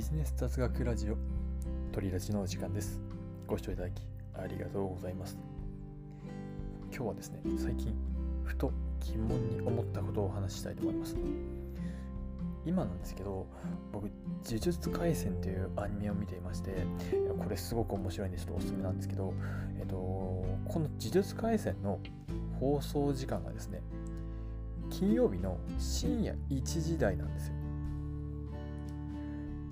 ジネス雑学ラジオ。鳥ラジのお時間です。ご視聴いただきありがとうございます。今日はですね最近ふと疑問に思ったことをお話ししたいと思います。今なんですけど僕「呪術廻戦」というアニメを見ていましてこれすごく面白いんでちょっとおすすめなんですけど、えっと、この「呪術廻戦」の放送時間がですね金曜日の深夜1時台なんですよ。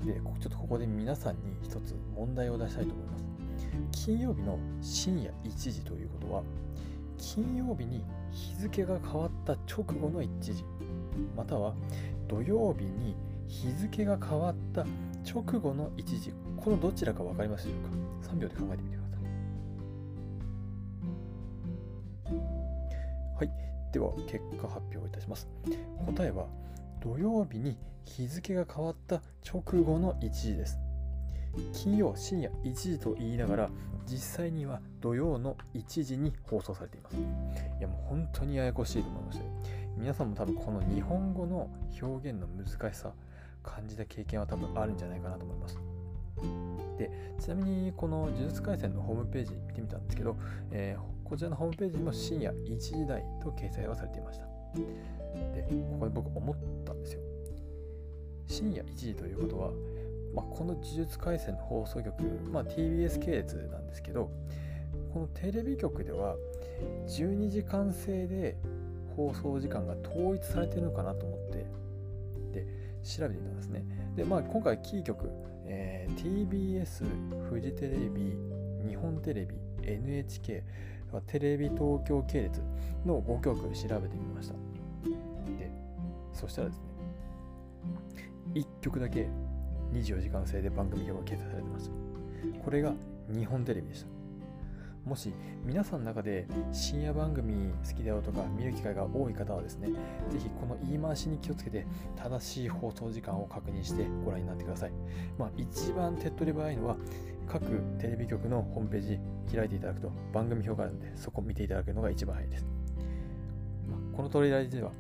で、ちょっとここで皆さんに一つ問題を出したいと思います。金曜日の深夜1時ということは、金曜日に日付が変わった直後の1時、または土曜日に日付が変わった直後の1時、このどちらか分かりますでしょうか ?3 秒で考えてみてください。はい。では、結果発表いたします。答えは、土曜日に日付が変わった直後の1時です。金曜深夜1時と言いながら実際には土曜の1時に放送されています。いやもう本当にややこしいと思いまして皆さんも多分この日本語の表現の難しさ感じた経験は多分あるんじゃないかなと思います。でちなみにこの呪術廻戦のホームページ見てみたんですけど、えー、こちらのホームページにも深夜1時台と掲載はされていました。でここで僕思ったんですよ。深夜1時ということは、まあ、この「呪術廻戦」の放送局、まあ、TBS 系列なんですけどこのテレビ局では12時間制で放送時間が統一されてるのかなと思ってで調べてみたんですね。で、まあ、今回キー局、えー、TBS フジテレビ日本テレビ NHK テレビ東京系列の5局調べてみました。でそしたらですね1曲だけ24時間制で番組表が掲載されてました。これが日本テレビでした。もし皆さんの中で深夜番組好きだよとか見る機会が多い方はですね、ぜひこの言い回しに気をつけて正しい放送時間を確認してご覧になってください。まあ一番手っ取り早いのは各テレビ局のホームページ開いていただくと番組表があるのでそこを見ていただくのが一番早いです。まあ、このトレーラーでは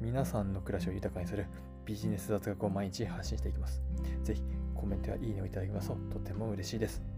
皆さんの暮らしを豊かにするビジネス雑学を毎日発信していきます。ぜひコメントやいいねをいただきますととても嬉しいです。